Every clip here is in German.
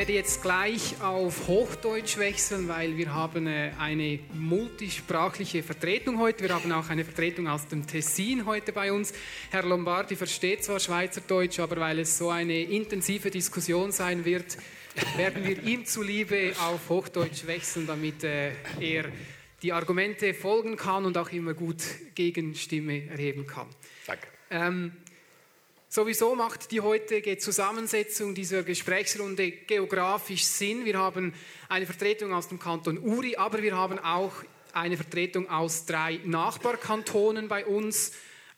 werde jetzt gleich auf Hochdeutsch wechseln, weil wir haben äh, eine multisprachliche Vertretung heute. Wir haben auch eine Vertretung aus dem Tessin heute bei uns. Herr Lombardi versteht zwar Schweizerdeutsch, aber weil es so eine intensive Diskussion sein wird, werden wir ihm zuliebe auf Hochdeutsch wechseln, damit äh, er die Argumente folgen kann und auch immer gut Gegenstimme erheben kann. Danke. Ähm, Sowieso macht die heutige Zusammensetzung dieser Gesprächsrunde geografisch Sinn. Wir haben eine Vertretung aus dem Kanton Uri, aber wir haben auch eine Vertretung aus drei Nachbarkantonen bei uns.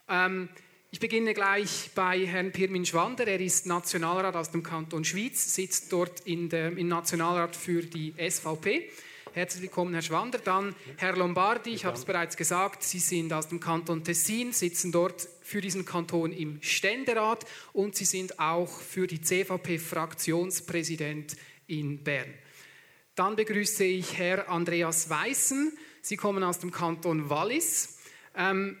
Ähm, ich beginne gleich bei Herrn Pirmin Schwander. Er ist Nationalrat aus dem Kanton Schwyz, sitzt dort in der, im Nationalrat für die SVP. Herzlich willkommen, Herr Schwander. Dann Herr Lombardi, ich habe es bereits gesagt, Sie sind aus dem Kanton Tessin, sitzen dort für diesen Kanton im Ständerat und Sie sind auch für die CVP Fraktionspräsident in Bern. Dann begrüße ich Herr Andreas Weißen. Sie kommen aus dem Kanton Wallis. Ähm,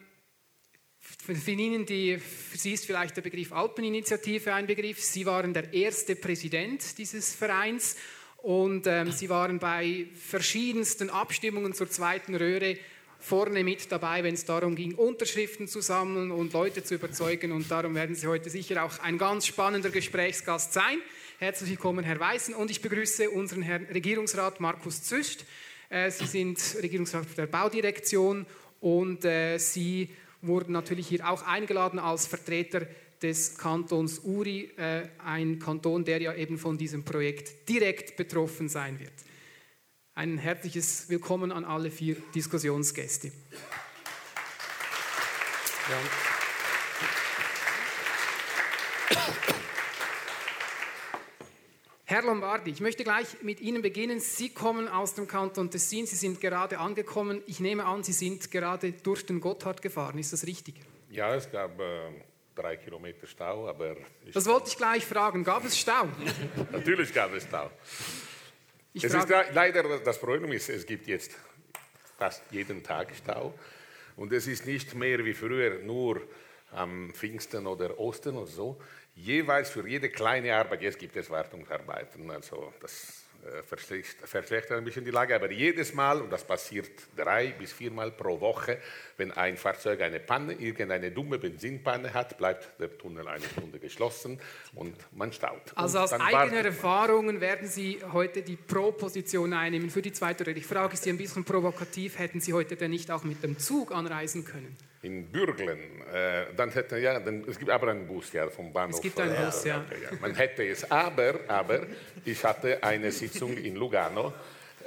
für Ihnen, die, für Sie ist vielleicht der Begriff Alpeninitiative ein Begriff. Sie waren der erste Präsident dieses Vereins und ähm, Sie waren bei verschiedensten Abstimmungen zur zweiten Röhre vorne mit dabei, wenn es darum ging, Unterschriften zu sammeln und Leute zu überzeugen. Und darum werden Sie heute sicher auch ein ganz spannender Gesprächsgast sein. Herzlich willkommen, Herr Weißen. Und ich begrüße unseren Herrn Regierungsrat Markus Züst. Äh, Sie sind Regierungsrat der Baudirektion und äh, Sie wurden natürlich hier auch eingeladen als Vertreter des Kantons Uri, äh, ein Kanton, der ja eben von diesem Projekt direkt betroffen sein wird. Ein herzliches Willkommen an alle vier Diskussionsgäste. Herr Lombardi, ich möchte gleich mit Ihnen beginnen. Sie kommen aus dem Kanton Tessin, Sie sind gerade angekommen. Ich nehme an, Sie sind gerade durch den Gotthard gefahren. Ist das richtig? Ja, es gab äh, drei Kilometer Stau, aber... Das wollte ich gleich fragen. Gab es Stau? Natürlich gab es Stau. Ich es ist leider das Problem ist, es gibt jetzt fast jeden Tag Stau und es ist nicht mehr wie früher nur am Pfingsten oder Osten oder so. Jeweils für jede kleine Arbeit, jetzt gibt es Wartungsarbeiten, also das verschlechtert ein bisschen die Lage. Aber jedes Mal, und das passiert drei bis viermal pro Woche, wenn ein Fahrzeug eine Panne, irgendeine dumme Benzinpanne hat, bleibt der Tunnel eine Stunde geschlossen und man staut. Also aus eigener Erfahrung werden Sie heute die Pro-Position einnehmen für die zweite Rede. Ich frage Sie ein bisschen provokativ, hätten Sie heute denn nicht auch mit dem Zug anreisen können? In Bürglen, äh, dann hätte ja, dann, es gibt aber einen Bus ja vom Bahnhof. Es gibt einen äh, Bus, ja. Ja. Man hätte es, aber, aber ich hatte eine Sitzung in Lugano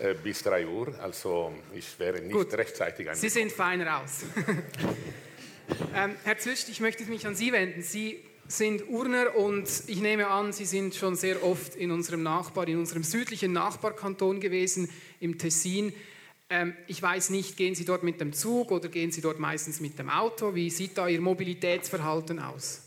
äh, bis 3 Uhr, also ich wäre nicht Gut. rechtzeitig Sie sind fein raus. ähm, Herr Züst, ich möchte mich an Sie wenden. Sie sind Urner und ich nehme an, Sie sind schon sehr oft in unserem Nachbar, in unserem südlichen Nachbarkanton gewesen, im Tessin. Ähm, ich weiß nicht, gehen Sie dort mit dem Zug oder gehen Sie dort meistens mit dem Auto? Wie sieht da Ihr Mobilitätsverhalten aus?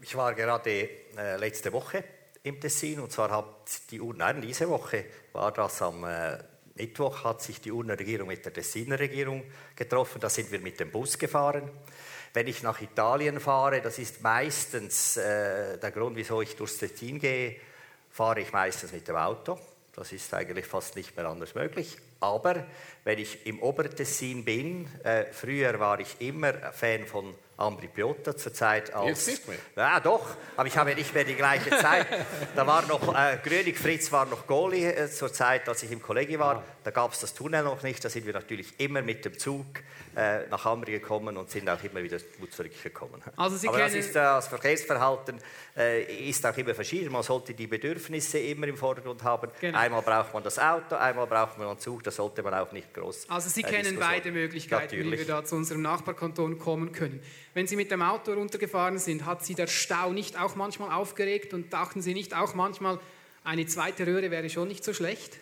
Ich war gerade äh, letzte Woche im Tessin und zwar hat die Urner, nein, diese Woche war das am äh, Mittwoch, hat sich die Urner Regierung mit der Tessiner Regierung getroffen. Da sind wir mit dem Bus gefahren. Wenn ich nach Italien fahre, das ist meistens äh, der Grund, wieso ich durchs Tessin gehe, fahre ich meistens mit dem Auto. Das ist eigentlich fast nicht mehr anders möglich. Aber wenn ich im Obertessin bin, äh, früher war ich immer Fan von Ambri Piotta zur Zeit als... Jetzt nicht mehr? Ja, doch, aber ich habe nicht mehr die gleiche Zeit. da war noch, äh, Grönig Fritz war noch Goalie äh, zur Zeit, als ich im Kollege war. Da gab es das Tunnel noch nicht, da sind wir natürlich immer mit dem Zug äh, nach Ambri gekommen und sind auch immer wieder gut zurückgekommen. Also Sie aber das, ist, äh, das Verkehrsverhalten äh, ist auch immer verschieden. Man sollte die Bedürfnisse immer im Vordergrund haben. Genau. Einmal braucht man das Auto, einmal braucht man einen Zug, das sollte man auch nicht groß Also Sie kennen beide Möglichkeiten, natürlich. wie wir da zu unserem Nachbarkanton kommen können. Wenn Sie mit dem Auto runtergefahren sind, hat Sie der Stau nicht auch manchmal aufgeregt und dachten Sie nicht auch manchmal, eine zweite Röhre wäre schon nicht so schlecht?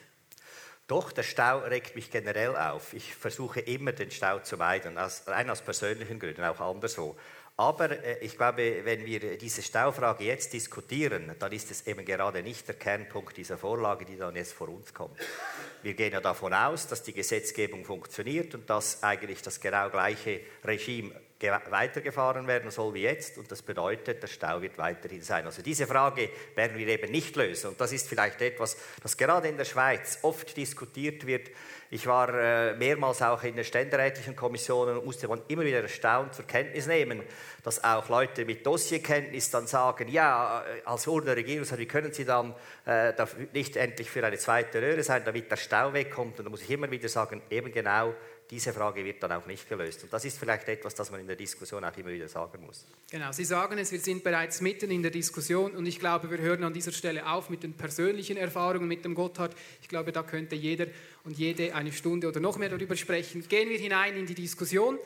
Doch, der Stau regt mich generell auf. Ich versuche immer, den Stau zu meiden, aus, rein aus persönlichen Gründen, auch anderswo. Aber äh, ich glaube, wenn wir diese Staufrage jetzt diskutieren, dann ist es eben gerade nicht der Kernpunkt dieser Vorlage, die dann jetzt vor uns kommt. Wir gehen ja davon aus, dass die Gesetzgebung funktioniert und dass eigentlich das genau gleiche Regime weitergefahren werden soll wie jetzt und das bedeutet, der Stau wird weiterhin sein. Also diese Frage werden wir eben nicht lösen und das ist vielleicht etwas, das gerade in der Schweiz oft diskutiert wird. Ich war äh, mehrmals auch in den ständerätlichen Kommissionen und musste man immer wieder erstaunt zur Kenntnis nehmen, dass auch Leute mit Dossierkenntnis dann sagen, ja, äh, als Urner Regierung, wie können Sie dann äh, nicht endlich für eine zweite Röhre sein, damit der Stau wegkommt? Und da muss ich immer wieder sagen, eben genau diese Frage wird dann auch nicht gelöst. Und das ist vielleicht etwas, das man in der Diskussion auch immer wieder sagen muss. Genau, Sie sagen es, wir sind bereits mitten in der Diskussion und ich glaube, wir hören an dieser Stelle auf mit den persönlichen Erfahrungen mit dem Gotthard. Ich glaube, da könnte jeder und jede eine Stunde oder noch mehr darüber sprechen. Gehen wir hinein in die Diskussion.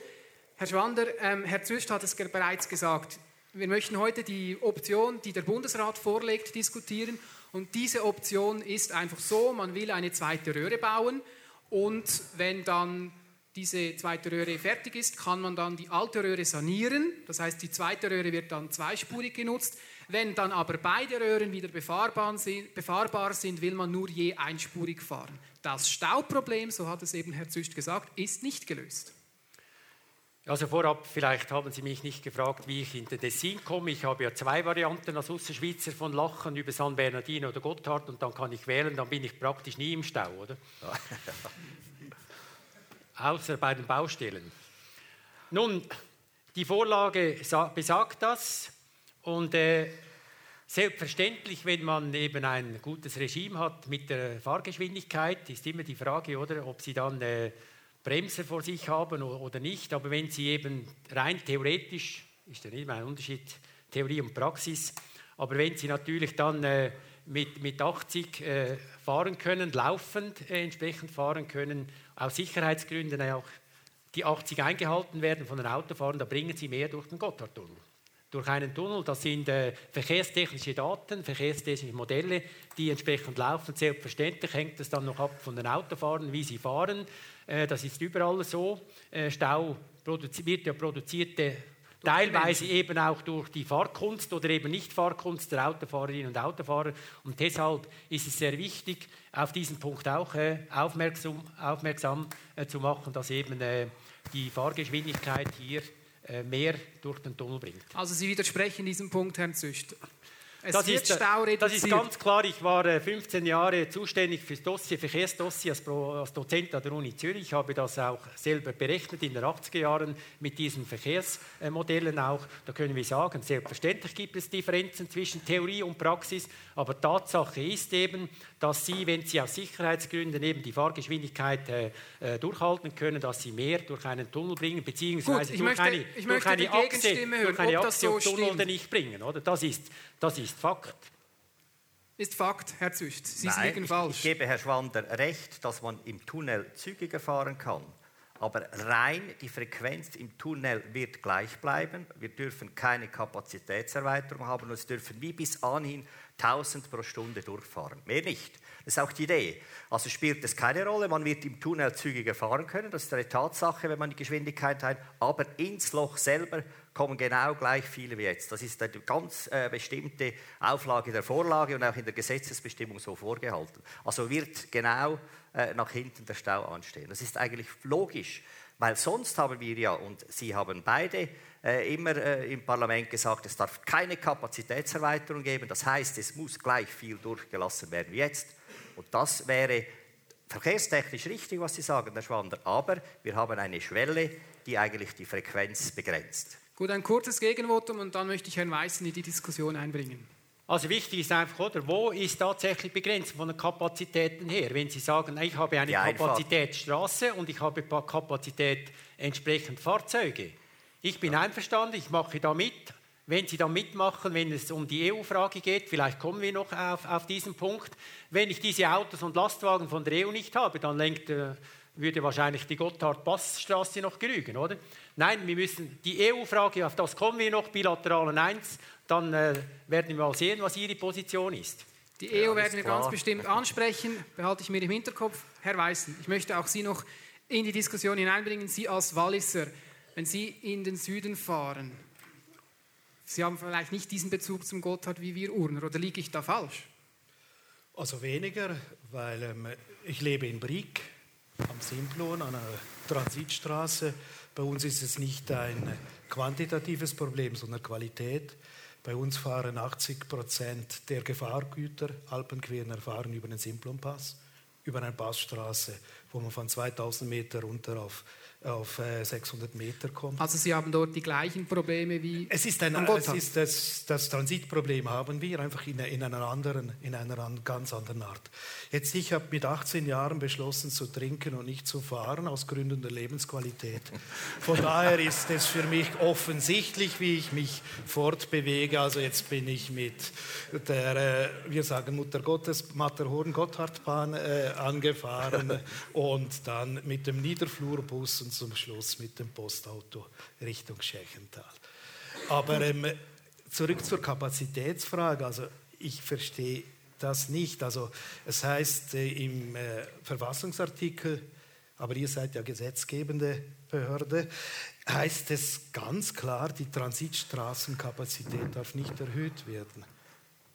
Herr Schwander, ähm, Herr Züst hat es bereits gesagt. Wir möchten heute die Option, die der Bundesrat vorlegt, diskutieren. Und diese Option ist einfach so, man will eine zweite Röhre bauen und wenn dann diese zweite Röhre fertig ist, kann man dann die alte Röhre sanieren. Das heißt, die zweite Röhre wird dann zweispurig genutzt. Wenn dann aber beide Röhren wieder befahrbar sind, will man nur je einspurig fahren. Das Stauproblem, so hat es eben Herr Züst gesagt, ist nicht gelöst. Also vorab, vielleicht haben Sie mich nicht gefragt, wie ich in den Tessin komme. Ich habe ja zwei Varianten als Ausserschweizer von Lachen über San Bernardino oder Gotthard und dann kann ich wählen, dann bin ich praktisch nie im Stau, oder? außer bei den Baustellen. Nun, die Vorlage besagt das und äh, selbstverständlich, wenn man eben ein gutes Regime hat mit der Fahrgeschwindigkeit, ist immer die Frage, oder, ob Sie dann äh, Bremser vor sich haben oder nicht. Aber wenn Sie eben rein theoretisch, ist ja nicht ein Unterschied Theorie und Praxis, aber wenn Sie natürlich dann äh, mit, mit 80 äh, fahren können, laufend äh, entsprechend fahren können, aus Sicherheitsgründen auch die 80 eingehalten werden von den Autofahrern, da bringen sie mehr durch den Gotthardtunnel. Durch einen Tunnel, das sind äh, verkehrstechnische Daten, verkehrstechnische Modelle, die entsprechend laufen. Selbstverständlich hängt es dann noch ab von den Autofahrern, wie sie fahren. Äh, das ist überall so. Äh, Stau wird ja produziert teilweise eben auch durch die Fahrkunst oder eben nicht Fahrkunst der Autofahrerinnen und Autofahrer. Und deshalb ist es sehr wichtig, auf diesen Punkt auch äh, aufmerksam, aufmerksam äh, zu machen, dass eben äh, die Fahrgeschwindigkeit hier äh, mehr durch den Tunnel bringt. Also Sie widersprechen diesem Punkt, Herrn Züst. Es das, ist, das ist ganz klar. Ich war 15 äh, Jahre zuständig für das Dossier, Verkehrsdossier als, als, Dozent an der Uni Zürich. Ich habe das auch selber berechnet in den 80er Jahren mit diesen Verkehrsmodellen auch. Da können wir sagen, selbstverständlich gibt es Differenzen zwischen Theorie und Praxis, aber Tatsache ist eben, dass Sie, wenn Sie aus Sicherheitsgründen eben die Fahrgeschwindigkeit äh, äh durchhalten können, dass Sie mehr durch einen Tunnel bringen, beziehungsweise Gut, durch, möchte, eine, durch eine Achse, hören, durch eine Achse so Tunnel stimmt. nicht bringen. Oder? Das, ist, das ist Fakt. Ist Fakt, Herr Zücht. Sie Nein, liegen falsch. Ich gebe Herr Schwander recht, dass man im Tunnel zügiger fahren kann. Aber rein die Frequenz im Tunnel wird gleich bleiben. Wir dürfen keine Kapazitätserweiterung haben und es dürfen wie bis anhin 1000 pro Stunde durchfahren. Mehr nicht. Das ist auch die Idee. Also spielt es keine Rolle, man wird im Tunnel zügiger fahren können, das ist eine Tatsache, wenn man die Geschwindigkeit hat, aber ins Loch selber kommen genau gleich viele wie jetzt. Das ist eine ganz äh, bestimmte Auflage der Vorlage und auch in der Gesetzesbestimmung so vorgehalten. Also wird genau äh, nach hinten der Stau anstehen. Das ist eigentlich logisch, weil sonst haben wir ja, und Sie haben beide äh, immer im Parlament gesagt, es darf keine Kapazitätserweiterung geben. Das heißt, es muss gleich viel durchgelassen werden wie jetzt. Und das wäre verkehrstechnisch richtig, was Sie sagen, Herr Schwander. Aber wir haben eine Schwelle, die eigentlich die Frequenz begrenzt. Gut, ein kurzes Gegenvotum und dann möchte ich Herrn Weißen in die Diskussion einbringen. Also wichtig ist einfach, oder, wo ist tatsächlich begrenzt von den Kapazitäten her? Wenn Sie sagen, ich habe eine Kapazität Straße und ich habe Kapazität entsprechend Fahrzeuge. Ich bin einverstanden, ich mache da mit. Wenn Sie da mitmachen, wenn es um die EU-Frage geht, vielleicht kommen wir noch auf, auf diesen Punkt. Wenn ich diese Autos und Lastwagen von der EU nicht habe, dann lenkt, äh, würde wahrscheinlich die Gotthard-Passstraße noch genügen, oder? Nein, wir müssen die EU-Frage, auf das kommen wir noch, bilateralen 1, dann äh, werden wir mal sehen, was Ihre Position ist. Die EU ja, werden wir klar. ganz bestimmt ansprechen, behalte ich mir im Hinterkopf. Herr Weißen, ich möchte auch Sie noch in die Diskussion hineinbringen. Sie als Walliser, wenn Sie in den Süden fahren, Sie haben vielleicht nicht diesen Bezug zum Gotthard wie wir Urner, oder liege ich da falsch? Also weniger, weil ähm, ich lebe in Brieg am Simplon, an einer Transitstraße Bei uns ist es nicht ein quantitatives Problem, sondern Qualität. Bei uns fahren 80 Prozent der Gefahrgüter Alpenquerner fahren über den Simplonpass, über eine Passstraße, wo man von 2000 Meter runter auf auf 600 äh, Meter kommt. Also Sie haben dort die gleichen Probleme wie es ist ein, es ist das, das, Transitproblem haben wir einfach in, in, einer anderen, in einer ganz anderen Art. Jetzt ich habe mit 18 Jahren beschlossen zu trinken und nicht zu fahren aus Gründen der Lebensqualität. Von daher ist es für mich offensichtlich, wie ich mich fortbewege. Also jetzt bin ich mit der, äh, wir sagen Mutter Gottes Matterhorn-Gotthardbahn äh, angefahren und dann mit dem Niederflurbus und zum Schluss mit dem Postauto Richtung Schächental. Aber ähm, zurück zur Kapazitätsfrage. Also ich verstehe das nicht. Also es heißt äh, im äh, Verfassungsartikel, aber ihr seid ja gesetzgebende Behörde, heißt es ganz klar, die Transitstraßenkapazität darf nicht erhöht werden.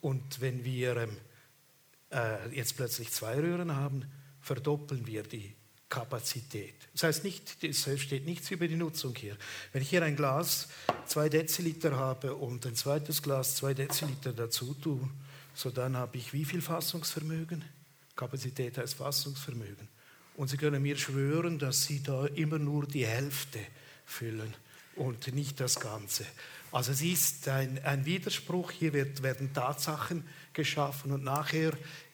Und wenn wir ähm, äh, jetzt plötzlich zwei Röhren haben, verdoppeln wir die Kapazität. Das heißt, nicht, es steht nichts über die Nutzung hier. Wenn ich hier ein Glas zwei Deziliter habe und ein zweites Glas zwei Deziliter dazu tue, so dann habe ich wie viel Fassungsvermögen? Kapazität heißt Fassungsvermögen. Und Sie können mir schwören, dass Sie da immer nur die Hälfte füllen und nicht das Ganze. Also es ist ein, ein Widerspruch, hier wird, werden Tatsachen geschaffen und nachher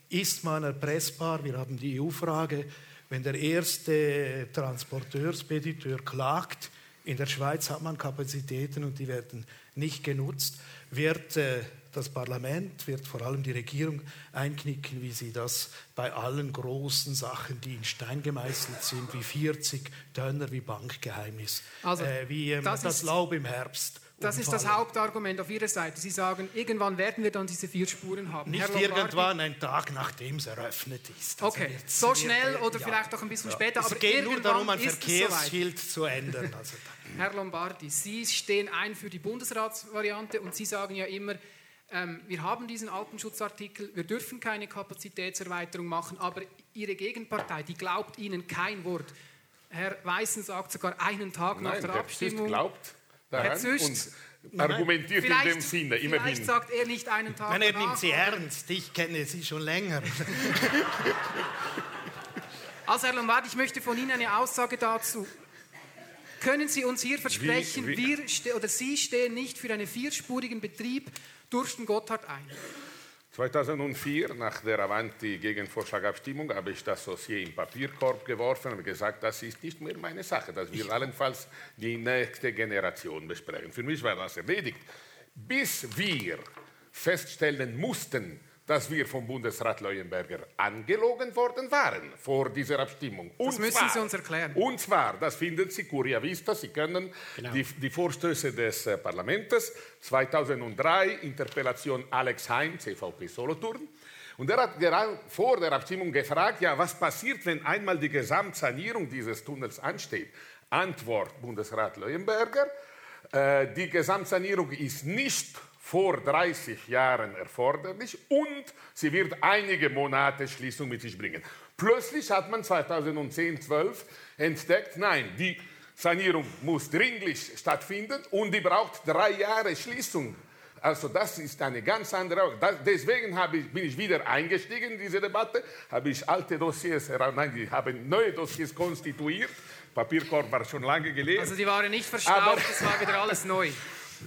ist man erpressbar. Wir haben die EU-Frage, wenn der erste Transporteur, Spediteur klagt, in der Schweiz hat man Kapazitäten und die werden nicht genutzt, wird äh, das Parlament, wird vor allem die Regierung einknicken, wie sie das bei allen großen Sachen, die in Stein gemeißelt sind, wie 40 Dönner, wie Bankgeheimnis, also, äh, wie ähm, das, das Laub im Herbst das ist das Hauptargument auf Ihrer Seite. Sie sagen, irgendwann werden wir dann diese vier Spuren haben. Nicht irgendwann, ein Tag nachdem es eröffnet ist. Also okay, so schnell oder ja. vielleicht auch ein bisschen ja. später. Es aber geht nur darum, ein Verkehrsschild zu ändern. Also Herr Lombardi, Sie stehen ein für die Bundesratsvariante und Sie sagen ja immer, ähm, wir haben diesen Alpenschutzartikel, wir dürfen keine Kapazitätserweiterung machen, aber Ihre Gegenpartei, die glaubt Ihnen kein Wort. Herr Weißen sagt sogar einen Tag Nein, nach der, der Abstimmung. glaubt daran und argumentiert in dem Sinne, immerhin. Vielleicht sagt er nicht einen Tag Nein, er nimmt sie ernst, ich kenne sie schon länger. also Herr Lombard, ich möchte von Ihnen eine Aussage dazu. Können Sie uns hier versprechen, wie, wie? wir oder Sie stehen nicht für einen vierspurigen Betrieb durch den Gotthard ein? 2004, nach der Avanti-Gegenvorschlagabstimmung, habe ich das Dossier im Papierkorb geworfen und gesagt, das ist nicht mehr meine Sache. Das will allenfalls die nächste Generation besprechen. Für mich war das erledigt. Bis wir feststellen mussten, dass wir vom Bundesrat Leuenberger angelogen worden waren vor dieser Abstimmung. Und das müssen zwar, Sie uns erklären. Und zwar, das finden Sie, Curia Vista, Sie können genau. die, die, Vorstöße des äh, Parlaments, 2003, Interpellation Alex Hein, CVP Solothurn. Und er hat gerade vor der Abstimmung gefragt, ja, was passiert, wenn einmal die Gesamtsanierung dieses Tunnels ansteht? Antwort Bundesrat Leuenberger, äh, die Gesamtsanierung ist nicht vor 30 Jahren erforderlich und sie wird einige Monate Schließung mit sich bringen. Plötzlich hat man 2010, 12 entdeckt, nein, die Sanierung muss dringlich stattfinden und die braucht drei Jahre Schließung. Also das ist eine ganz andere. Das, deswegen ich, bin ich wieder eingestiegen in diese Debatte, habe ich alte Dossiers, nein, ich habe neue Dossiers konstituiert. Papierkorb war schon lange gelesen. Also die waren nicht verstaubt, es war wieder alles neu.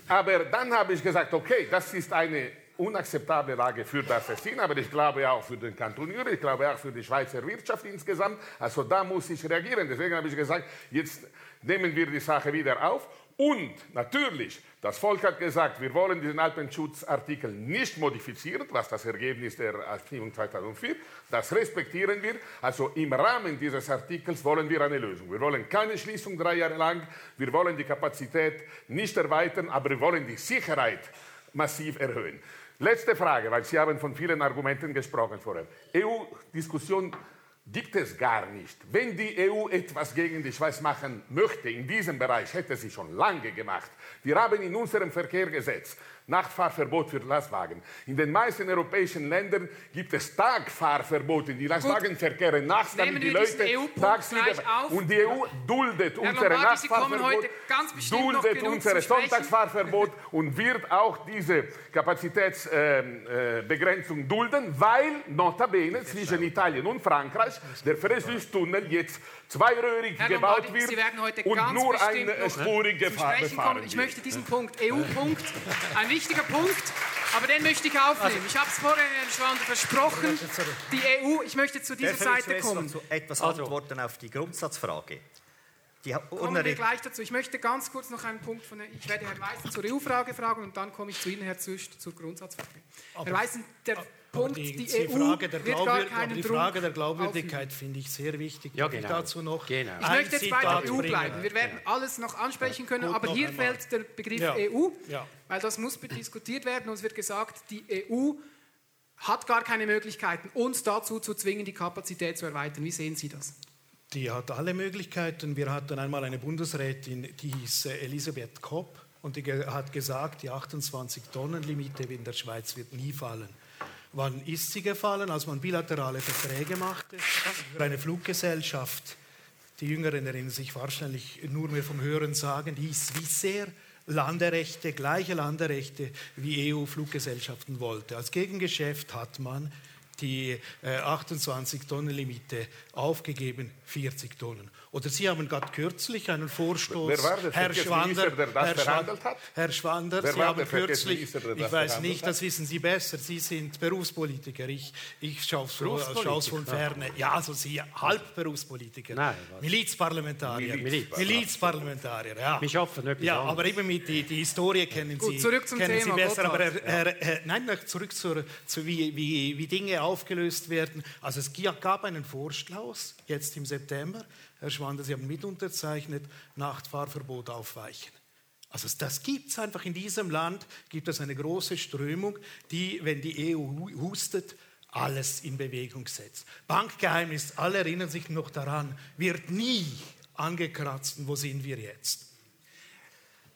Aber dann habe ich gesagt, okay, das ist eine unakzeptable Lage für das Tessin, aber ich glaube auch für den Kanton Uri, ich glaube auch für die Schweizer Wirtschaft insgesamt. Also da muss ich reagieren. Deswegen habe ich gesagt, jetzt nehmen wir die Sache wieder auf und natürlich, das Volk hat gesagt, wir wollen diesen Alpenschutzartikel nicht modifizieren, was das Ergebnis der Abstimmung 2004. Das respektieren wir. Also im Rahmen dieses Artikels wollen wir eine Lösung. Wir wollen keine Schließung drei Jahre lang. Wir wollen die Kapazität nicht erweitern, aber wir wollen die Sicherheit massiv erhöhen. Letzte Frage, weil Sie haben von vielen Argumenten gesprochen vorher. EU-Diskussion gibt es gar nicht. Wenn die EU etwas gegen die Schweiz machen möchte, in diesem Bereich, hätte sie schon lange gemacht. Wir haben in unserem Verkehrsgesetz Nachtfahrverbot für Lastwagen. In den meisten europäischen Ländern gibt es Tagfahrverbote in die Lastwagenverkehre nachts, damit die Leute tagsüber und die EU duldet Herr unsere Nachtfahrverbot, duldet unsere Sonntagsfahrverbot und wird auch diese Kapazitätsbegrenzung äh, dulden, weil notabene zwischen Italien und Frankreich der Fressus-Tunnel jetzt zweiröhrig Herr gebaut Lombardi, wird und nur eine spurige Fahrt befahren Ich möchte diesen Punkt, EU-Punkt, ein wichtiger Punkt, aber den möchte ich aufnehmen. Ich habe es vorher Herrn Schwander versprochen. Die EU, ich möchte zu dieser Seite kommen. Zu etwas also. antworten auf die Grundsatzfrage. Die kommen wir gleich dazu. Ich möchte ganz kurz noch einen Punkt von, ich werde Herrn Weißen zur EU-Frage fragen und dann komme ich zu Ihnen, Herr Züst, zur Grundsatzfrage. Aber, Herr Weißen, der Punkt, die, die, die EU Frage der, die Frage der Glaubwürdigkeit finde ich sehr wichtig. Ja, genau. dazu noch genau. Ich möchte jetzt bei der EU bleiben. Wir werden genau. alles noch ansprechen können, Gut, aber hier einmal. fällt der Begriff ja. EU, ja. weil das muss diskutiert werden und es wird gesagt, die EU hat gar keine Möglichkeiten, uns dazu zu zwingen, die Kapazität zu erweitern. Wie sehen Sie das? Die hat alle Möglichkeiten. Wir hatten einmal eine Bundesrätin, die hieß äh, Elisabeth Kopp und die hat gesagt, die 28-Tonnen-Limite in der Schweiz wird nie fallen. Wann ist sie gefallen? Als man bilaterale Verträge machte für eine Fluggesellschaft. Die Jüngeren erinnern sich wahrscheinlich nur mehr vom Hören sagen, die Swissair Landerechte, gleiche Landerechte wie EU-Fluggesellschaften wollte. Als Gegengeschäft hat man die äh, 28 Tonnen Limite aufgegeben, 40 Tonnen. Oder Sie haben gerade kürzlich einen Vorstoß, Wer war das, Herr Schwander, der das Herr, verhandelt hat? Herr Schwander, Wer Sie haben kürzlich, ich weiß nicht, das wissen Sie besser, Sie sind Berufspolitiker, ich, ich schaue es von Ferne. Ja, also Sie Halbberufspolitiker, Nein, Milizparlamentarier, Miliz. Milizparlamentarier, ja. Wir schaffen etwas Ja, aber eben mit die, die Historie kennen Gut, Sie, zurück zum kennen Thema, Sie besser, aber er, er, er, nein, zurück zur, zu wie, wie, wie Dinge aufgelöst werden. Also es gab einen Vorschlag jetzt im September, Herr Schwander, Sie haben mit unterzeichnet, Nachtfahrverbot aufweichen. Also das gibt es einfach in diesem Land, gibt es eine große Strömung, die, wenn die EU hustet, alles in Bewegung setzt. Bankgeheimnis, alle erinnern sich noch daran, wird nie angekratzt. Wo sind wir jetzt?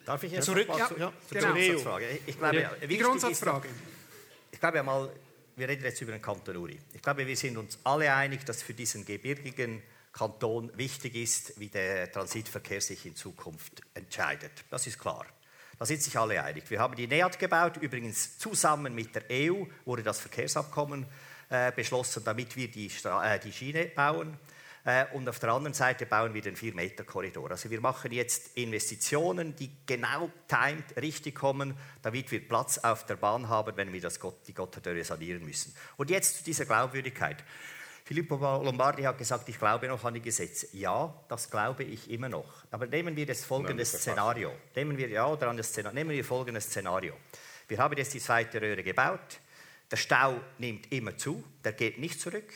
Darf ich jetzt zurück ja, zu, ja, zur genau. Grundsatzfrage? Ich glaube, ja, die Grundsatzfrage. Ist, ich glaube mal, wir reden jetzt über den Kanton Uri. Ich glaube, wir sind uns alle einig, dass für diesen gebirgigen Kanton wichtig ist, wie der Transitverkehr sich in Zukunft entscheidet. Das ist klar. Da sind sich alle einig. Wir haben die NEAT gebaut, übrigens zusammen mit der EU wurde das Verkehrsabkommen äh, beschlossen, damit wir die, äh, die Schiene bauen. Äh, und auf der anderen Seite bauen wir den 4-Meter-Korridor. Also wir machen jetzt Investitionen, die genau timed richtig kommen, damit wir Platz auf der Bahn haben, wenn wir das Gott, die Gotthardöre sanieren müssen. Und jetzt zu dieser Glaubwürdigkeit. Filippo Lombardi hat gesagt, ich glaube noch an die Gesetze. Ja, das glaube ich immer noch. Aber nehmen wir das folgende Szenario. Nehmen wir, ja, oder an das Szenario. Nehmen wir folgendes Szenario. Wir haben jetzt die zweite Röhre gebaut. Der Stau nimmt immer zu, der geht nicht zurück.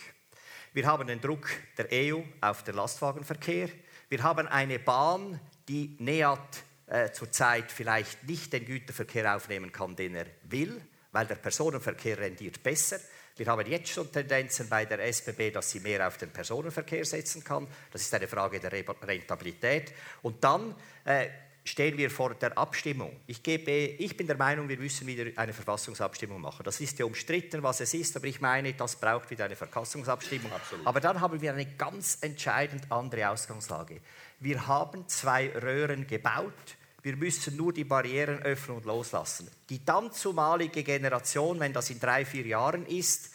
Wir haben den Druck der EU auf den Lastwagenverkehr. Wir haben eine Bahn, die NEAT äh, zurzeit vielleicht nicht den Güterverkehr aufnehmen kann, den er will, weil der Personenverkehr rendiert besser. Wir haben jetzt schon Tendenzen bei der SBB, dass sie mehr auf den Personenverkehr setzen kann. Das ist eine Frage der Rentabilität. Und dann äh, stehen wir vor der Abstimmung. Ich, gebe, ich bin der Meinung, wir müssen wieder eine Verfassungsabstimmung machen. Das ist ja umstritten, was es ist, aber ich meine, das braucht wieder eine Verfassungsabstimmung. Absolut. Aber dann haben wir eine ganz entscheidend andere Ausgangslage. Wir haben zwei Röhren gebaut wir müssen nur die Barrieren öffnen und loslassen. Die dann zumalige Generation, wenn das in drei, vier Jahren ist,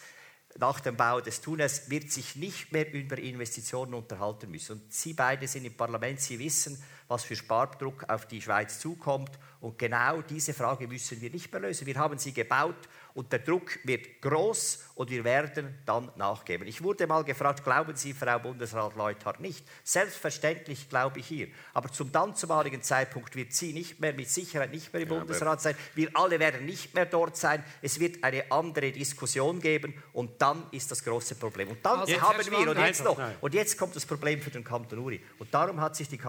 nach dem Bau des Tunnels, wird sich nicht mehr über Investitionen unterhalten müssen. Und Sie beide sind im Parlament, Sie wissen, was für Spardruck auf die Schweiz zukommt. Und genau diese Frage müssen wir nicht mehr lösen. Wir haben sie gebaut und der Druck wird groß und wir werden dann nachgeben. Ich wurde mal gefragt, glauben Sie, Frau Bundesrat Leuthard, nicht? Selbstverständlich glaube ich hier. Aber zum dann zumaligen Zeitpunkt wird sie nicht mehr, mit Sicherheit nicht mehr im ja, Bundesrat sein. Wir alle werden nicht mehr dort sein. Es wird eine andere Diskussion geben und dann ist das große Problem. Und dann also, haben wir, und jetzt noch, und jetzt kommt das Problem für den Kanton Uri. Und darum hat sich die,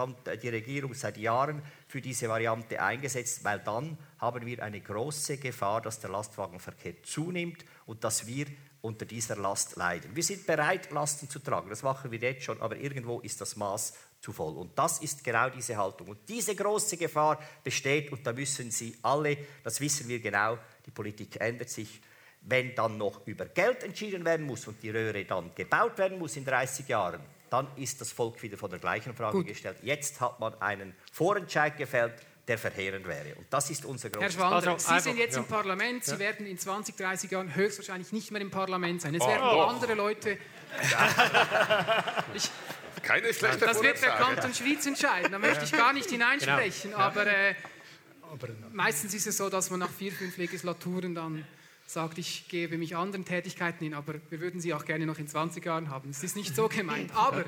die Regierung seit Jahren für diese Variante eingesetzt, weil dann haben wir eine große Gefahr, dass der Lastwagenverkehr zunimmt und dass wir unter dieser Last leiden. Wir sind bereit, Lasten zu tragen. Das machen wir jetzt schon, aber irgendwo ist das Maß zu voll. Und das ist genau diese Haltung. Und diese große Gefahr besteht, und da müssen Sie alle, das wissen wir genau, die Politik ändert sich, wenn dann noch über Geld entschieden werden muss und die Röhre dann gebaut werden muss in 30 Jahren, dann ist das Volk wieder vor der gleichen Frage Gut. gestellt. Jetzt hat man einen Vorentscheid gefällt, der verheerend wäre. Und das ist unser großes Herr Schwander, also, Sie sind jetzt ja. im Parlament, Sie ja. werden in 20, 30 Jahren höchstwahrscheinlich nicht mehr im Parlament sein. Es oh, werden oh. andere Leute... ich, Keine schlechte Das wird der Kanton Schwyz entscheiden, da möchte ich gar nicht hineinsprechen. Genau. Aber, äh, aber meistens ist es so, dass man nach vier, fünf Legislaturen dann sagt, ich gebe mich anderen Tätigkeiten hin, aber wir würden sie auch gerne noch in 20 Jahren haben. Es ist nicht so gemeint. Aber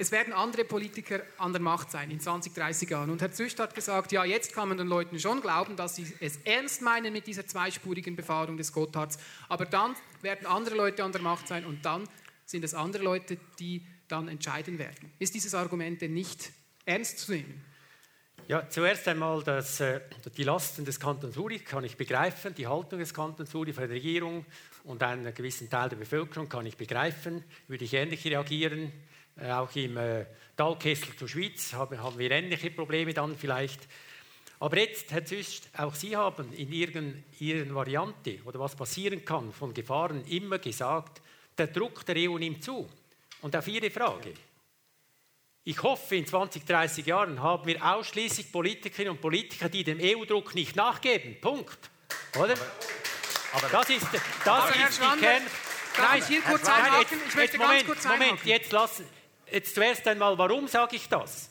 es werden andere Politiker an der Macht sein in 20, 30 Jahren. Und Herr Züst hat gesagt, ja, jetzt kann man den Leuten schon glauben, dass sie es ernst meinen mit dieser zweispurigen Befahrung des Gottards. Aber dann werden andere Leute an der Macht sein und dann sind es andere Leute, die dann entscheiden werden. Ist dieses Argument denn nicht ernst zu nehmen? Ja, zuerst einmal das, äh, die Lasten des Kantons Uri kann ich begreifen, die Haltung des Kantons Uri von der Regierung und einem gewissen Teil der Bevölkerung kann ich begreifen, würde ich ähnlich reagieren. Äh, auch im äh, Talkessel zur Schweiz haben, wir ähnliche Probleme dann vielleicht. Aber jetzt, Herr Züst, auch Sie haben in Ihren, Ihren Variante oder was passieren kann von Gefahren immer gesagt, der Druck der EU nimmt zu. Und auf Ihre Frage, ich hoffe, in 20, 30 Jahren haben wir ausschließlich Politikerinnen und Politiker, die dem EU-Druck nicht nachgeben. Punkt. Oder? Aber, aber das ist, das aber ist die Kern. Nein, ich hier kurz nein, jetzt, Ich möchte Moment, ganz kurz Moment, jetzt lassen. Jetzt zuerst einmal, warum sage ich das?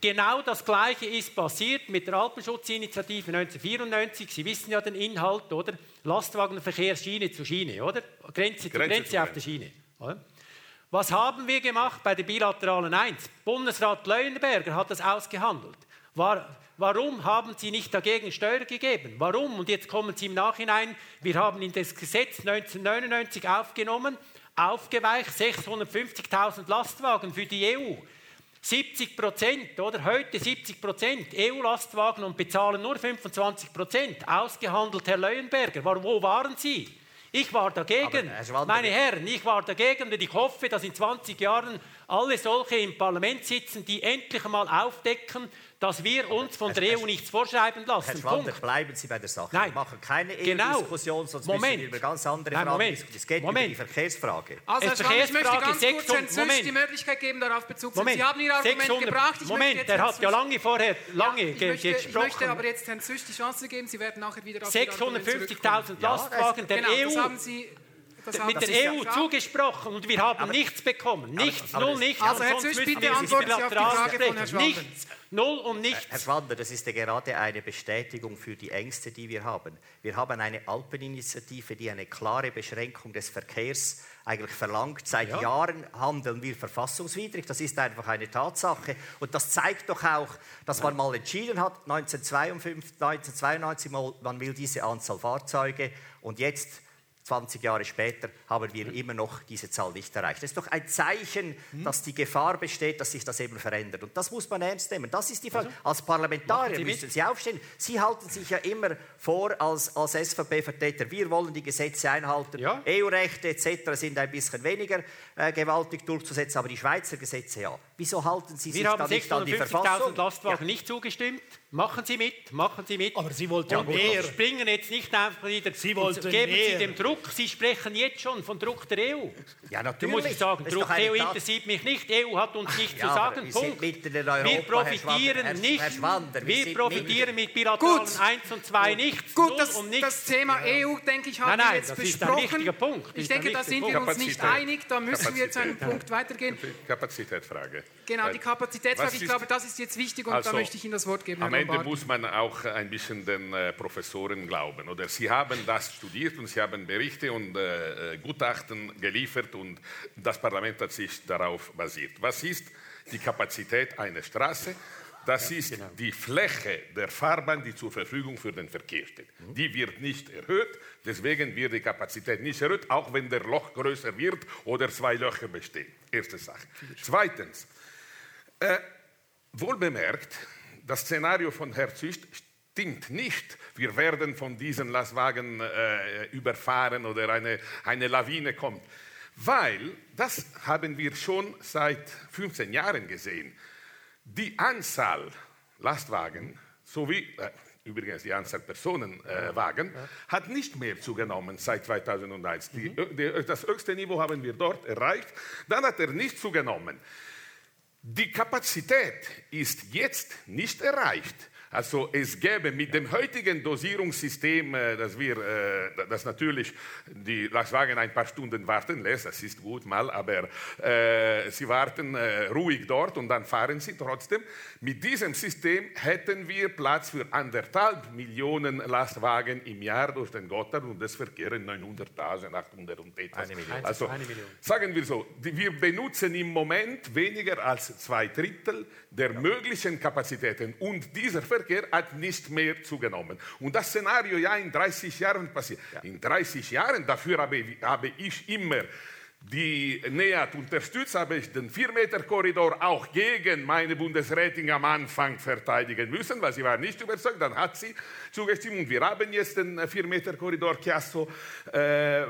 Genau das Gleiche ist passiert mit der Alpenschutzinitiative 1994. Sie wissen ja den Inhalt, oder? Lastwagenverkehr Schiene zu Schiene, oder? Grenze zu Grenze, Grenze auf der Schiene. Oder? Was haben wir gemacht bei der bilateralen 1? Bundesrat Leuenberger hat das ausgehandelt. War, warum haben Sie nicht dagegen Steuer gegeben? Warum? Und jetzt kommen Sie im Nachhinein, wir haben in das Gesetz 1999 aufgenommen, aufgeweicht 650.000 Lastwagen für die EU. 70 Prozent, oder heute 70 Prozent EU-Lastwagen und bezahlen nur 25 Prozent. Ausgehandelt, Herr Leuenberger. Wo waren Sie? Ich war dagegen. Meine Herren, ich war dagegen und ich hoffe, dass in 20 Jahren alle solche im Parlament sitzen, die endlich einmal aufdecken, dass wir uns von der EU nichts vorschreiben lassen. Herr Schwander, bleiben Sie bei der Sache. Nein. Wir machen keine EU-Diskussion, genau. sonst Moment. müssen wir über ganz andere Nein, Fragen diskutieren. Es geht Moment. um die Verkehrsfrage. Also, Herr Schwander, ich möchte ganz 600, kurz Herrn Moment. die Möglichkeit geben, darauf Bezug zu nehmen. Sie haben Ihr Argument 600, gebracht. Ich Moment, der hat ja lange vorher lange ja, ich möchte, gesprochen. Ich möchte aber jetzt Herrn Züst die Chance geben, Sie werden nachher wieder auf 650.000 Lastwagen der genau, EU. Das haben Sie mit der EU zugesprochen und wir haben aber, nichts bekommen. Nichts, aber, aber null, nichts. Also Herr Züst, bitte antworten Sie auf die Frage von Herrn Schwander. Nichts, null und nichts. Herr Schwander, das ist ja gerade eine Bestätigung für die Ängste, die wir haben. Wir haben eine Alpeninitiative, die eine klare Beschränkung des Verkehrs eigentlich verlangt. Seit ja. Jahren handeln wir verfassungswidrig. Das ist einfach eine Tatsache. Und das zeigt doch auch, dass man mal entschieden hat, 1952, 1992, man will diese Anzahl Fahrzeuge und jetzt 20 Jahre später haben wir immer noch diese Zahl nicht erreicht. Das ist doch ein Zeichen, hm? dass die Gefahr besteht, dass sich das eben verändert. Und das muss man ernst nehmen. Das ist die Frage. Also, als Parlamentarier müssen Sie aufstehen. Sie halten sich ja immer vor als, als SVP-Vertreter, wir wollen die Gesetze einhalten. Ja. EU-Rechte etc. sind ein bisschen weniger äh, gewaltig durchzusetzen, aber die Schweizer Gesetze ja. Wieso halten Sie sich dann nicht an die Verfassung? Wir haben 650.000 Lastwagen ja. nicht zugestimmt. Machen Sie mit, machen Sie mit. Aber Sie wollten ja, mehr. springen jetzt nicht einfach wieder. Sie wollten geben mehr. Sie dem Druck. Sie sprechen jetzt schon von Druck der EU. Ja, natürlich. Da muss ich sagen, Druck der EU interessiert mich nicht. Die EU hat uns nichts ja, zu sagen. Punkt. wir profitieren Herr nicht. Herr Schwander, wir, wir profitieren mit bilateralen 1 und 2 nichts. Gut, das, das, Thema EU, denke ich, haben nein, nein, wir jetzt das besprochen. Ist ein wichtiger Punkt. Ich denke, da sind wir uns nicht einig. Da müssen wir zu einem Punkt weitergehen. Kapazitätsfrage. Genau, die Kapazitätsfrage. Ich glaube, das ist jetzt wichtig und da also, möchte ich Ihnen das Wort geben. Am Ende muss man auch ein bisschen den äh, Professoren glauben. Oder sie haben das studiert und sie haben Berichte und äh, äh, Gutachten geliefert und das Parlament hat sich darauf basiert. Was ist die Kapazität einer Straße? Das ist genau. die Fläche der Fahrbahn, die zur Verfügung für den Verkehr steht. Mhm. Die wird nicht erhöht, deswegen wird die Kapazität nicht erhöht, auch wenn der Loch größer wird oder zwei Löcher bestehen. Erste Sache. Zweitens, äh, wohl bemerkt, das Szenario von Herrn Züst stimmt nicht. Wir werden von diesen Lastwagen äh, überfahren oder eine, eine Lawine kommt. Weil, das haben wir schon seit 15 Jahren gesehen, die Anzahl Lastwagen sowie äh, übrigens die Anzahl Personenwagen, äh, hat nicht mehr zugenommen seit 2001. Die, mhm. die, das höchste Niveau haben wir dort erreicht, dann hat er nicht zugenommen. Die Kapazität ist jetzt nicht erreicht. Also es gäbe mit dem heutigen Dosierungssystem, äh, dass wir, äh, das natürlich die Lastwagen ein paar Stunden warten lässt, das ist gut mal, aber äh, sie warten äh, ruhig dort und dann fahren sie trotzdem. Mit diesem System hätten wir Platz für anderthalb Millionen Lastwagen im Jahr durch den Gotthard und es verkehren 900.000, 800 und etwas. Eine Million. Also eine Million. sagen wir so, wir benutzen im Moment weniger als zwei Drittel der ja. möglichen Kapazitäten und dieser Ver Verkehr hat nicht mehr zugenommen. Und das Szenario ja in 30 Jahren passiert. Ja. In 30 Jahren, dafür habe, habe ich immer die NEAT unterstützt, habe ich den 4-Meter-Korridor auch gegen meine Bundesrätin am Anfang verteidigen müssen, weil sie war nicht überzeugt. Dann hat sie zugestimmt und wir haben jetzt den 4-Meter-Korridor Chiasso äh,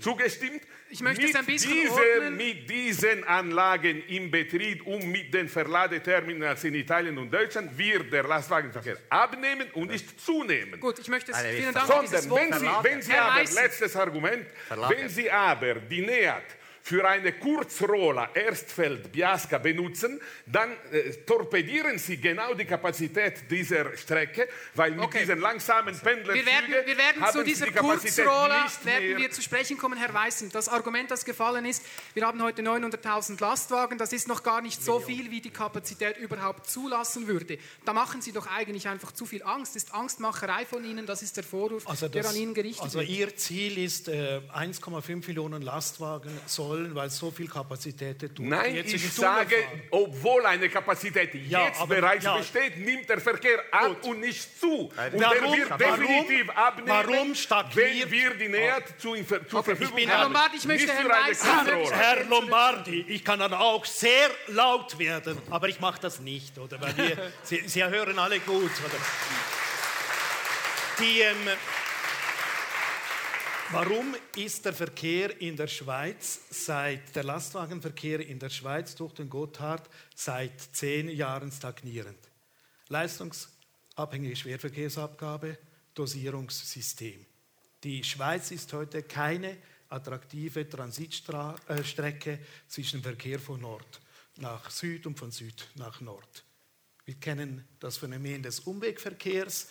zugestimmt ich möchte es ein bisschen diese, Mit diesen Anlagen im Betrieb und mit den Verladeterminals in Italien und Deutschland wird der Lastwagenverkehr abnehmen und nicht zunehmen. Gut, ich möchte es, vielen Dank Sondern, wenn Sie, wenn Sie aber, letztes Argument, wenn Sie aber die NEAT für eine Kurzroller Erstfeld-Biasca benutzen, dann äh, torpedieren sie genau die Kapazität dieser Strecke, weil mit okay. diesen langsamen Pendlern wir werden, wir werden zu dieser die Kurzroller werden wir zu sprechen kommen, Herr Weißen. Das Argument, das gefallen ist, wir haben heute 900.000 Lastwagen, das ist noch gar nicht so viel, wie die Kapazität überhaupt zulassen würde. Da machen Sie doch eigentlich einfach zu viel Angst. Das ist Angstmacherei von Ihnen, das ist der Vorwurf, also das, der an Ihnen gerichtet also wird. Also Ihr Ziel ist, äh, 1,5 Millionen Lastwagen soll wollen, weil so viel Kapazität tut. Nein, jetzt ich sage, obwohl eine Kapazität ja, jetzt aber, bereits ja. besteht, nimmt der Verkehr ab Gut. und nicht zu. Und warum, der wird definitiv warum, abnehmen, warum wenn wir die Nähe oh. zu, zur okay, Verfügung Herr Lombardi, ich möchte Herrn Herr Lombardi, ich kann dann auch sehr laut werden, aber ich mache das nicht, oder? Weil wir, Sie, Sie hören alle gut. Oder? Die, ähm, Warum ist der Verkehr in der Schweiz seit der Lastwagenverkehr in der Schweiz durch den Gotthard seit zehn Jahren stagnierend? Leistungsabhängige Schwerverkehrsabgabe, Dosierungssystem. Die Schweiz ist heute keine attraktive Transitstrecke zwischen Verkehr von Nord nach Süd und von Süd nach Nord. Wir kennen das Phänomen des Umwegverkehrs.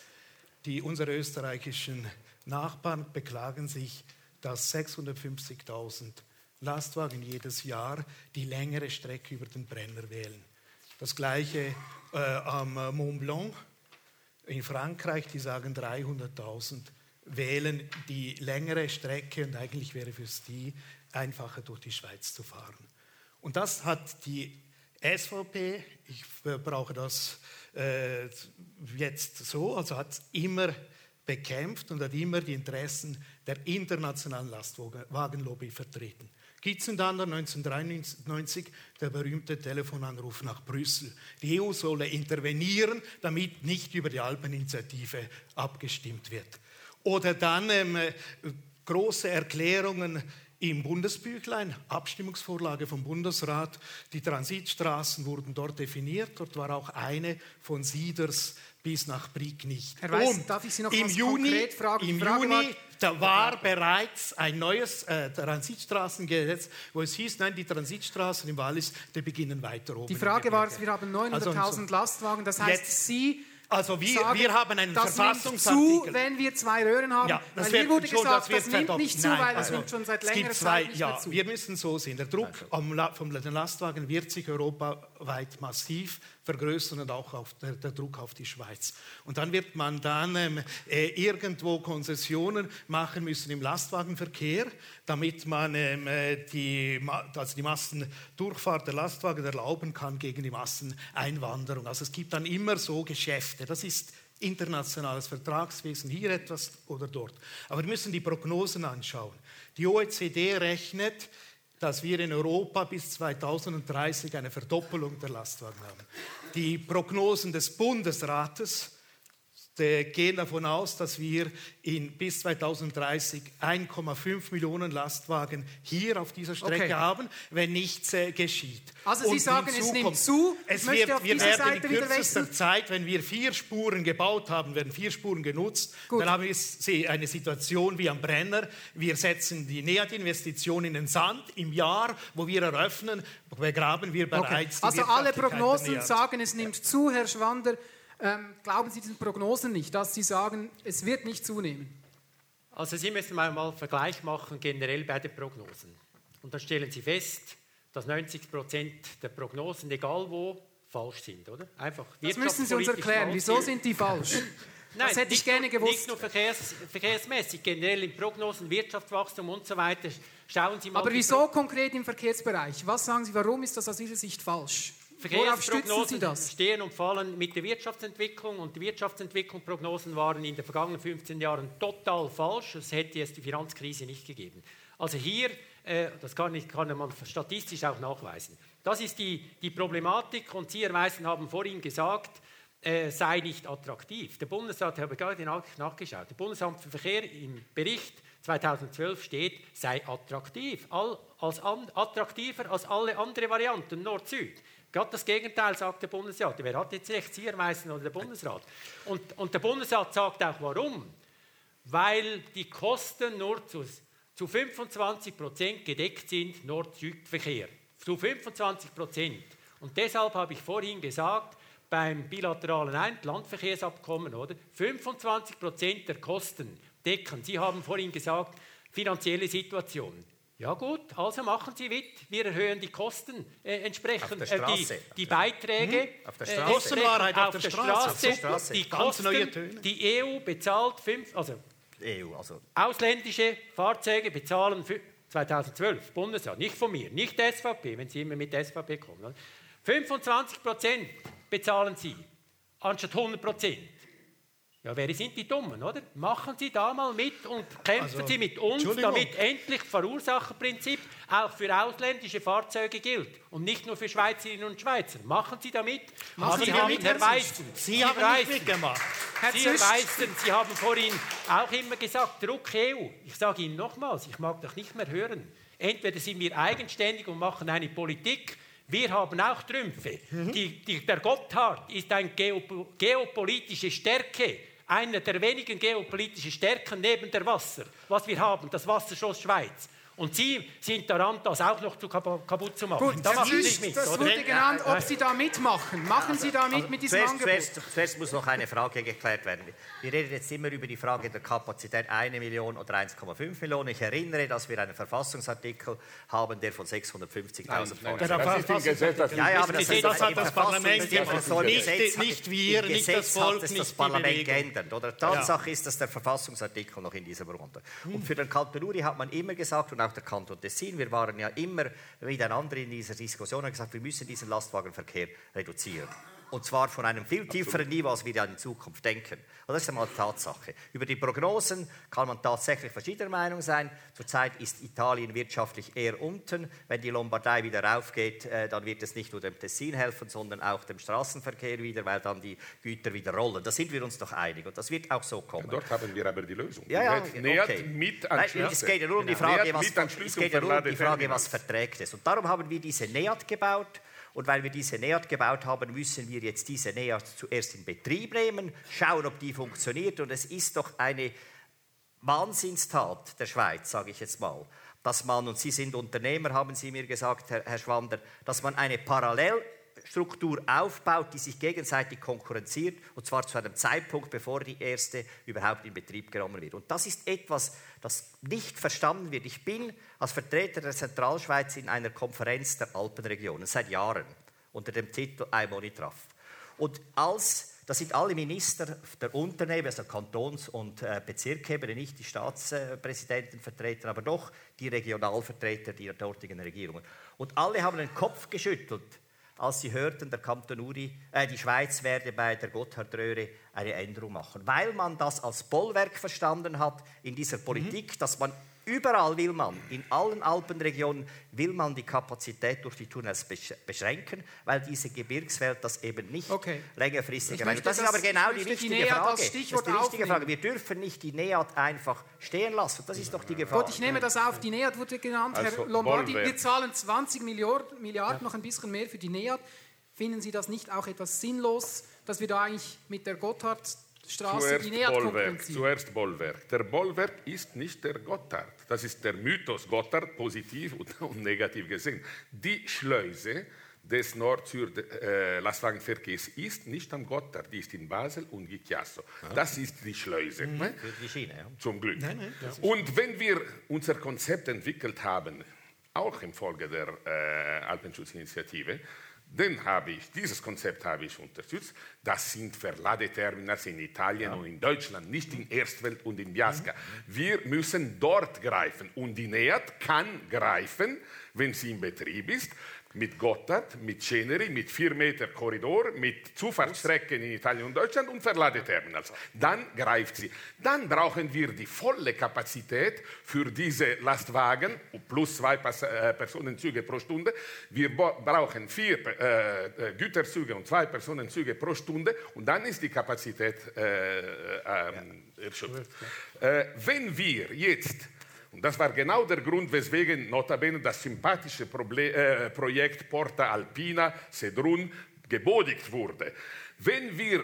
Die unsere österreichischen Nachbarn beklagen sich, dass 650.000 Lastwagen jedes Jahr die längere Strecke über den Brenner wählen. Das gleiche äh, am Mont Blanc in Frankreich, die sagen 300.000 wählen die längere Strecke und eigentlich wäre für die einfacher durch die Schweiz zu fahren. Und das hat die SVP, ich brauche das äh, jetzt so, also hat immer bekämpft und hat immer die Interessen der internationalen Lastwagenlobby vertreten. Gitzendander 1993, der berühmte Telefonanruf nach Brüssel. Die EU solle intervenieren, damit nicht über die Alpeninitiative abgestimmt wird. Oder dann ähm, große Erklärungen im Bundesbüchlein, Abstimmungsvorlage vom Bundesrat. Die Transitstraßen wurden dort definiert. Dort war auch eine von Sieders bis nach Brieg nicht. Herr Weiss, Und darf ich Sie noch im Juni, fragen? Im Frage Juni war, da war bereits ein neues äh, Transitstraßengesetz, wo es hieß, nein, die Transitstraßen im Wallis, die beginnen weiter oben. Die Frage war, wir haben 900.000 also so Lastwagen, das heißt, jetzt, Sie also wir, sagen, wir haben einen das Verfassungsartikel. zu, wenn wir zwei Röhren haben. Ja, das weil mir wurde gesagt, das, das nimmt nicht zu, Nein, weil also, nimmt schon seit längerer zwei, Zeit nicht ja, zu. Wir müssen so sehen, der Druck also. vom Lastwagen wird sich europaweit massiv vergrößern und auch auf der, der, Druck auf die Schweiz. Und dann wird man dann ähm, äh, irgendwo Konzessionen machen müssen im Lastwagenverkehr, damit man ähm, äh, die, also die Massendurchfahrt der Lastwagen erlauben kann gegen die Masseneinwanderung. Also es gibt dann immer so Geschäfte. Das ist internationales Vertragswesen, hier etwas oder dort. Aber wir müssen die Prognosen anschauen. Die OECD rechnet, dass wir in Europa bis 2030 eine Verdoppelung der Lastwagen haben. Die Prognosen des Bundesrates gehen davon aus, dass wir in bis 2030 1,5 Millionen Lastwagen hier auf dieser Strecke okay. haben, wenn nichts äh, geschieht. Also Sie Und sagen, es nimmt zu. Es wird, wir werden Seite in kürzester Zeit, wenn wir vier Spuren gebaut haben, werden vier Spuren genutzt, Gut. dann haben wir eine Situation wie am Brenner. Wir setzen die NEAT-Investition in den Sand. Im Jahr, wo wir eröffnen, begraben wir bereits okay. Also alle Prognosen sagen, es nimmt zu, Herr Schwander. Ähm, glauben Sie diesen Prognosen nicht, dass Sie sagen, es wird nicht zunehmen? Also Sie müssen mal einen Vergleich machen generell bei den Prognosen. Und da stellen Sie fest, dass 90 Prozent der Prognosen, egal wo, falsch sind, oder? Einfach das müssen Sie uns erklären. Wieso sind die falsch? Nein, das hätte ich gerne gewusst. Nicht nur verkehrs, verkehrsmäßig, generell in Prognosen, Wirtschaftswachstum und so weiter. Schauen Sie mal. Aber wieso konkret im Verkehrsbereich? Was sagen Sie, warum ist das aus Ihrer Sicht falsch? Verkehrsprognosen stehen und fallen mit der Wirtschaftsentwicklung und die Wirtschaftsentwicklungsprognosen waren in den vergangenen 15 Jahren total falsch. Es hätte es die Finanzkrise nicht gegeben. Also hier, äh, das kann, ich, kann man statistisch auch nachweisen. Das ist die, die Problematik und Sie, Herr Weißen, haben vorhin gesagt, äh, sei nicht attraktiv. Der Bundesrat, ich habe gerade nachgeschaut, der Bundesamt für Verkehr im Bericht 2012 steht, sei attraktiv, all, als an, attraktiver als alle anderen Varianten, Nord-Süd. Gerade das Gegenteil sagt der Bundesrat. Wer hat jetzt recht, Sie erweisen oder der Bundesrat? Und, und der Bundesrat sagt auch, warum? Weil die Kosten nur zu, zu 25 Prozent gedeckt sind, Nord-Süd-Verkehr. Zu 25 Prozent. Und deshalb habe ich vorhin gesagt, beim bilateralen Landverkehrsabkommen, oder? 25 Prozent der Kosten decken. Sie haben vorhin gesagt, finanzielle Situation. Ja gut, also machen Sie mit. Wir erhöhen die Kosten äh, entsprechend, äh, die, die, Beiträge. Hm? Auf der Straße. Äh, Kostenwahrheit auf, auf, der Straße. Straße. Der Straße. Die Kosten, die EU bezahlt fünf, also, EU, also ausländische Fahrzeuge bezahlen 2012 Bundesrat, nicht von mir, nicht SVP, wenn Sie immer mit SVP kommen. 25 Prozent bezahlen Sie anstatt 100 Prozent. Ja, wer sind die Dummen, oder? Machen Sie da mal mit und kämpfen also, Sie mit uns, damit endlich Verursacherprinzip auch für ausländische Fahrzeuge gilt und nicht nur für Schweizerinnen und Schweizer. Machen Sie da mit. Machen Sie, haben, Herr Weißen, Sie, Sie haben Weißen, mitgemacht. Herr Sie, Weißen, Sie haben vorhin auch immer gesagt, Druck EU. Ich sage Ihnen nochmals, ich mag das nicht mehr hören. Entweder sind wir eigenständig und machen eine Politik, wir haben auch Trümpfe. Mhm. Die, die, der Gotthard ist eine geopolitische Stärke einer der wenigen geopolitischen Stärken neben der Wasser, was wir haben, das Wasserschloss Schweiz. Und Sie sind daran, das auch noch zu kaputt zu machen. Gut, da machen Sie nicht mit. Das oder? wurde genannt, ob Sie da mitmachen. Machen Sie da mit also mit diesem zuerst, Angebot? Zuerst, zuerst, muss noch eine Frage geklärt werden. Wir reden jetzt immer über die Frage der Kapazität 1 Million oder 1,5 Millionen. Ich erinnere, dass wir einen Verfassungsartikel haben, der von 650.000 vorgeht. Ja, ja, aber das, das, das hat das Parlament nicht, nicht wir, nicht das Volk, hat das Parlament geändert. Oder? Tatsache ja. ist, dass der Verfassungsartikel noch in dieser runter. Und für den Kanton Uri hat man immer gesagt, und auch der Kanton Tessin. Wir waren ja immer miteinander in dieser Diskussion und gesagt, wir müssen diesen Lastwagenverkehr reduzieren. Und zwar von einem viel tieferen Niveau, als wir in Zukunft denken. Und das ist einmal Tatsache. Über die Prognosen kann man tatsächlich verschiedener Meinung sein. Zurzeit ist Italien wirtschaftlich eher unten. Wenn die Lombardei wieder raufgeht, äh, dann wird es nicht nur dem Tessin helfen, sondern auch dem Straßenverkehr wieder, weil dann die Güter wieder rollen. Da sind wir uns doch einig und das wird auch so kommen. Ja, dort haben wir aber die Lösung. Ja, ja, okay. mit Nein, es geht ja nur um die genau. Frage, was, es geht ja nur um die Frage, was verträgt es. Und darum haben wir diese NEAT gebaut und weil wir diese NEAT gebaut haben, müssen wir jetzt diese NEAT zuerst in Betrieb nehmen, schauen, ob die funktioniert. Und es ist doch eine Wahnsinnstat der Schweiz, sage ich jetzt mal, dass man, und Sie sind Unternehmer, haben Sie mir gesagt, Herr, Herr Schwander, dass man eine Parallel Struktur aufbaut, die sich gegenseitig konkurrenziert, und zwar zu einem Zeitpunkt, bevor die erste überhaupt in Betrieb genommen wird. Und das ist etwas, das nicht verstanden wird. Ich bin als Vertreter der Zentralschweiz in einer Konferenz der Alpenregionen seit Jahren unter dem Titel iMonitraf. Und als das sind alle Minister der Unternehmen, also Kantons- und äh, Bezirkebene, nicht die Staatspräsidenten vertreten, aber doch die Regionalvertreter der dortigen Regierungen. Und alle haben den Kopf geschüttelt, als sie hörten, der Kanton Uri, äh, die Schweiz werde bei der Gotthardröhre eine Änderung machen, weil man das als Bollwerk verstanden hat in dieser Politik, mhm. dass man Überall will man, in allen Alpenregionen will man die Kapazität durch die Tunnels beschränken, weil diese Gebirgswelt das eben nicht okay. längerfristig erreicht. Das ist aber genau die wichtige die Frage. Das ist die wichtige Frage. Wir dürfen nicht die NEAT einfach stehen lassen. Das ist doch die Gefahr. Gut, ich nehme das auf. Die NEAT wurde genannt, also, Herr Lombardi. Wir zahlen 20 Milliarden, Milliarden, noch ein bisschen mehr für die NEAT. Finden Sie das nicht auch etwas sinnlos, dass wir da eigentlich mit der Gotthard Straße zuerst Bollwerk, zuerst Bollwerk. Der Bollwerk ist nicht der Gotthard. Das ist der Mythos Gotthard, positiv und negativ gesehen. Die Schleuse des Nord-Süd-Lastwagenverkehrs äh, ist nicht am Gotthard, die ist in Basel und in Chiasso. Das ist die Schleuse. Mhm. Ne? Die Schiene, ja. Zum Glück. Nein, nein, und wenn wir unser Konzept entwickelt haben, auch im Folge der äh, Alpenschutzinitiative, dann habe ich, dieses Konzept habe ich unterstützt. Das sind Verladeterminals in Italien ja. und in Deutschland, nicht in Erstwelt und in Biasca. Mhm. Wir müssen dort greifen und die NEAT kann greifen, wenn sie in Betrieb ist mit Gotthard, mit Ceneri, mit 4 Meter Korridor, mit Zufahrtsstrecken in Italien und Deutschland und Verladeterminals. Dann greift sie. Dann brauchen wir die volle Kapazität für diese Lastwagen plus zwei äh, Personenzüge pro Stunde. Wir brauchen vier äh, äh, Güterzüge und zwei Personenzüge pro Stunde und dann ist die Kapazität äh, ähm, erschöpft. Äh, wenn wir jetzt und das war genau der Grund, weswegen notabene das sympathische Proble äh, Projekt Porta Alpina Sedrun gebodigt wurde. Wenn wir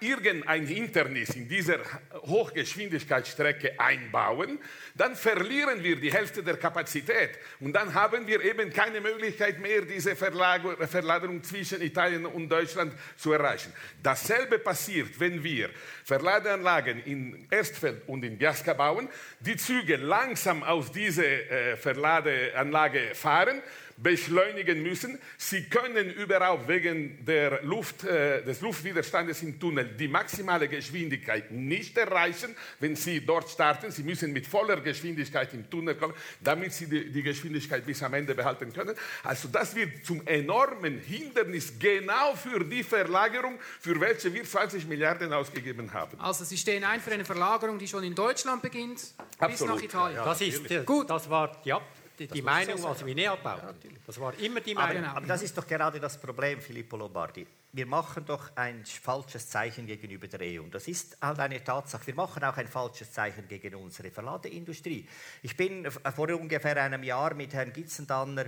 irgendein Hindernis in dieser Hochgeschwindigkeitsstrecke einbauen, dann verlieren wir die Hälfte der Kapazität und dann haben wir eben keine Möglichkeit mehr, diese Verladerung zwischen Italien und Deutschland zu erreichen. Dasselbe passiert, wenn wir Verladeanlagen in Erstfeld und in Biasca bauen, die Züge langsam aus dieser äh, Verladeanlage fahren, beschleunigen müssen. Sie können überhaupt wegen der Luft, äh, des Luftwiderstandes im Tunnel die maximale Geschwindigkeit nicht erreichen, wenn Sie dort starten. Sie müssen mit voller Geschwindigkeit im Tunnel kommen, damit Sie die, die Geschwindigkeit bis am Ende behalten können. Also das wird zum enormen Hindernis genau für die Verlagerung, für welche wir 20 Milliarden ausgegeben haben. Also Sie stehen ein für eine Verlagerung, die schon in Deutschland beginnt, Absolut. bis nach Italien. Ja, das ist gut. Das war ja die, die Meinung, was wir näher bauen. Das war immer die Meinung. Aber, aber, das ist doch gerade das Problem, Filippo Lombardi. Wir machen doch ein falsches Zeichen gegenüber der EU. Und das ist halt eine Tatsache. Wir machen auch ein falsches Zeichen gegen unsere Verladeindustrie. Ich bin vor ungefähr einem Jahr mit Herrn Gitzendanner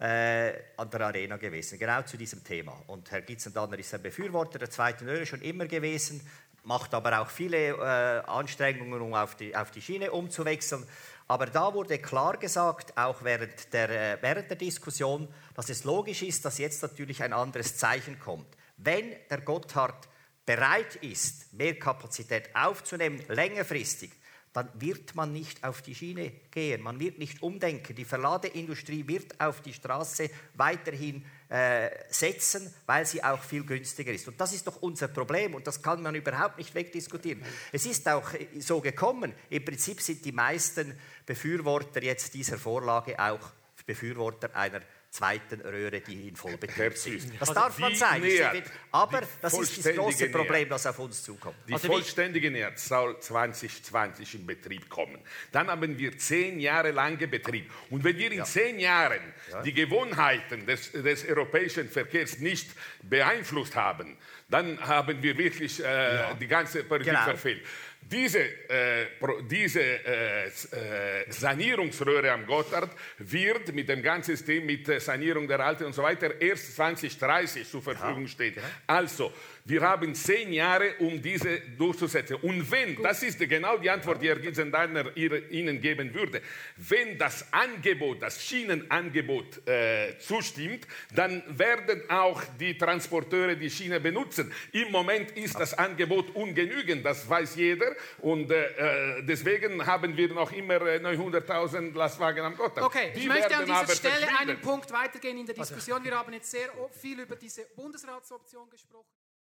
äh, an der Arena gewesen, genau zu diesem Thema. Und Herr Gitzendanner ist ein Befürworter der zweiten Röhre schon immer gewesen, macht aber auch viele äh, Anstrengungen, um auf die, auf die Schiene umzuwechseln. Aber da wurde klar gesagt, auch während der, äh, während der Diskussion, dass es logisch ist, dass jetzt natürlich ein anderes Zeichen kommt. Wenn der Gotthard bereit ist, mehr Kapazität aufzunehmen, längerfristig, dann wird man nicht auf die Schiene gehen, man wird nicht umdenken. Die Verladeindustrie wird auf die Straße weiterhin äh, setzen, weil sie auch viel günstiger ist. Und das ist doch unser Problem und das kann man überhaupt nicht wegdiskutieren. Es ist auch so gekommen. Im Prinzip sind die meisten Befürworter jetzt dieser Vorlage auch Befürworter einer zweiten Röhre, die in Vollbetrieb sind. Das also darf man sein. Näher, aber das ist das große Problem, das auf uns zukommt. Die also vollständige Nähr soll 2020 in Betrieb kommen. Dann haben wir zehn Jahre lange Betrieb. Und wenn wir in ja. zehn Jahren ja. die Gewohnheiten des, des, europäischen Verkehrs nicht beeinflusst haben, dann haben wir wirklich äh, ja. die ganze Politik genau. verfehlt. Diese, äh, diese äh, äh, Sanierungsröhre am Gotthard wird mit dem ganzen System, mit Sanierung der Alten und so weiter, erst 2030 zur Verfügung stehen. Also, wir haben zehn Jahre, um diese durchzusetzen. Und wenn, Gut. das ist genau die Antwort, die Herr Giesendeiner Ihnen geben würde, wenn das Angebot, das Schienenangebot äh, zustimmt, dann werden auch die Transporteure die Schiene benutzen. Im Moment ist das Angebot ungenügend, das weiß jeder. Und äh, äh deswegen haben wir noch immer 900.000 äh, Lastwagen am Gotthard. Okay, die ich möchte an dieser Stelle einen Punkt weitergehen in der Diskussion. Wir haben jetzt sehr viel über diese Bundesratsoption gesprochen.